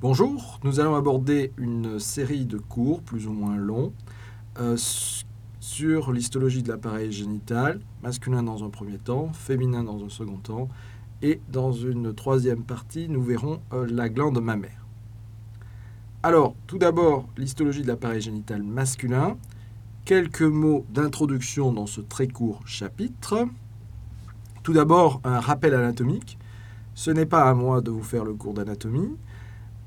Bonjour, nous allons aborder une série de cours plus ou moins longs euh, sur l'histologie de l'appareil génital, masculin dans un premier temps, féminin dans un second temps, et dans une troisième partie, nous verrons euh, la glande mammaire. Alors, tout d'abord, l'histologie de l'appareil génital masculin. Quelques mots d'introduction dans ce très court chapitre. Tout d'abord, un rappel anatomique. Ce n'est pas à moi de vous faire le cours d'anatomie.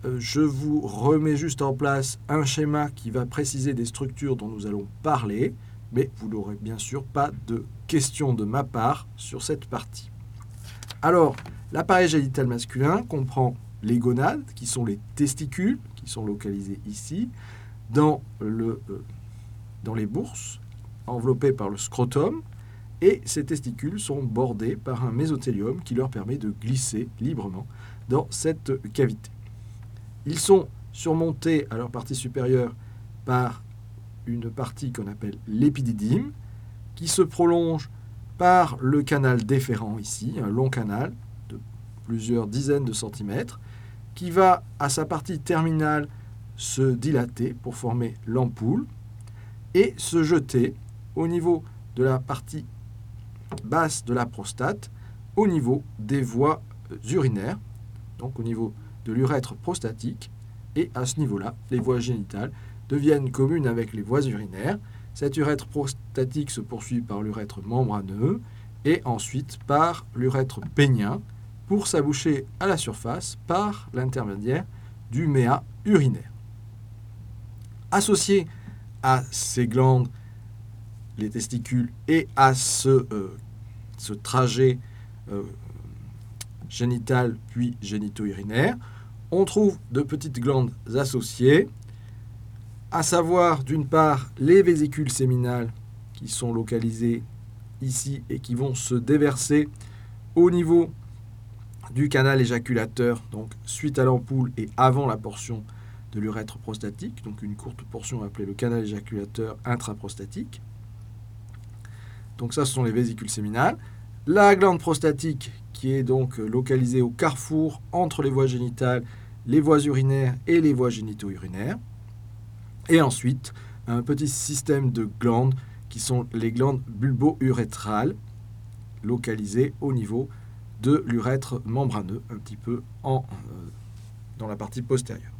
Euh, je vous remets juste en place un schéma qui va préciser des structures dont nous allons parler, mais vous n'aurez bien sûr pas de questions de ma part sur cette partie. Alors, l'appareil génital masculin comprend les gonades, qui sont les testicules, qui sont localisés ici, dans, euh, dans les bourses, enveloppées par le scrotum, et ces testicules sont bordés par un mésothélium qui leur permet de glisser librement dans cette cavité. Ils sont surmontés à leur partie supérieure par une partie qu'on appelle l'épididyme, qui se prolonge par le canal déférent ici, un long canal de plusieurs dizaines de centimètres, qui va à sa partie terminale se dilater pour former l'ampoule et se jeter au niveau de la partie basse de la prostate, au niveau des voies urinaires, donc au niveau de l'urètre prostatique, et à ce niveau-là, les voies génitales deviennent communes avec les voies urinaires. Cet urètre prostatique se poursuit par l'urètre membraneux et ensuite par l'urètre pénien pour s'aboucher à la surface par l'intermédiaire du méa urinaire. Associé à ces glandes, les testicules, et à ce, euh, trajet euh, génital puis génito-urinaire, on trouve de petites glandes associées, à savoir d'une part les vésicules séminales qui sont localisées ici et qui vont se déverser au niveau du canal éjaculateur, donc suite à l'ampoule et avant la portion de l'urètre prostatique, donc une courte portion appelée le canal éjaculateur intraprostatique. Donc ça, ce sont les vésicules séminales. La glande prostatique qui est donc localisée au carrefour entre les voies génitales les voies urinaires et les voies génito-urinaires. Et ensuite, un petit système de glandes qui sont les glandes bulbo-urétrales, localisées au niveau de l'urètre membraneux, un petit peu en, euh, dans la partie postérieure.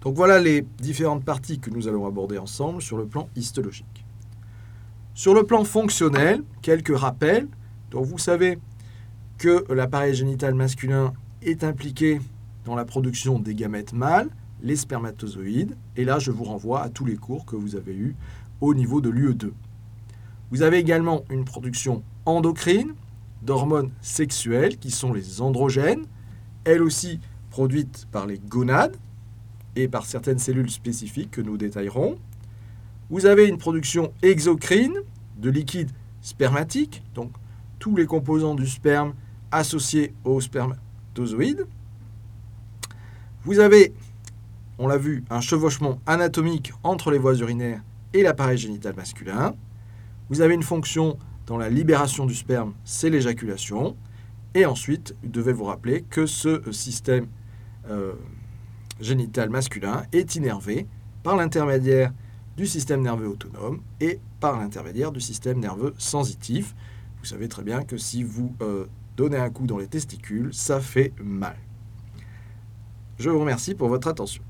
Donc voilà les différentes parties que nous allons aborder ensemble sur le plan histologique. Sur le plan fonctionnel, quelques rappels. Donc vous savez que l'appareil génital masculin est impliqué dans la production des gamètes mâles, les spermatozoïdes, et là je vous renvoie à tous les cours que vous avez eus au niveau de l'UE2. Vous avez également une production endocrine d'hormones sexuelles qui sont les androgènes, elles aussi produites par les gonades et par certaines cellules spécifiques que nous détaillerons. Vous avez une production exocrine de liquide spermatique, donc tous les composants du sperme associés au sperme vous avez, on l'a vu, un chevauchement anatomique entre les voies urinaires et l'appareil génital masculin. Vous avez une fonction dans la libération du sperme, c'est l'éjaculation. Et ensuite, vous devez vous rappeler que ce système euh, génital masculin est innervé par l'intermédiaire du système nerveux autonome et par l'intermédiaire du système nerveux sensitif. Vous savez très bien que si vous euh, donner un coup dans les testicules, ça fait mal. Je vous remercie pour votre attention.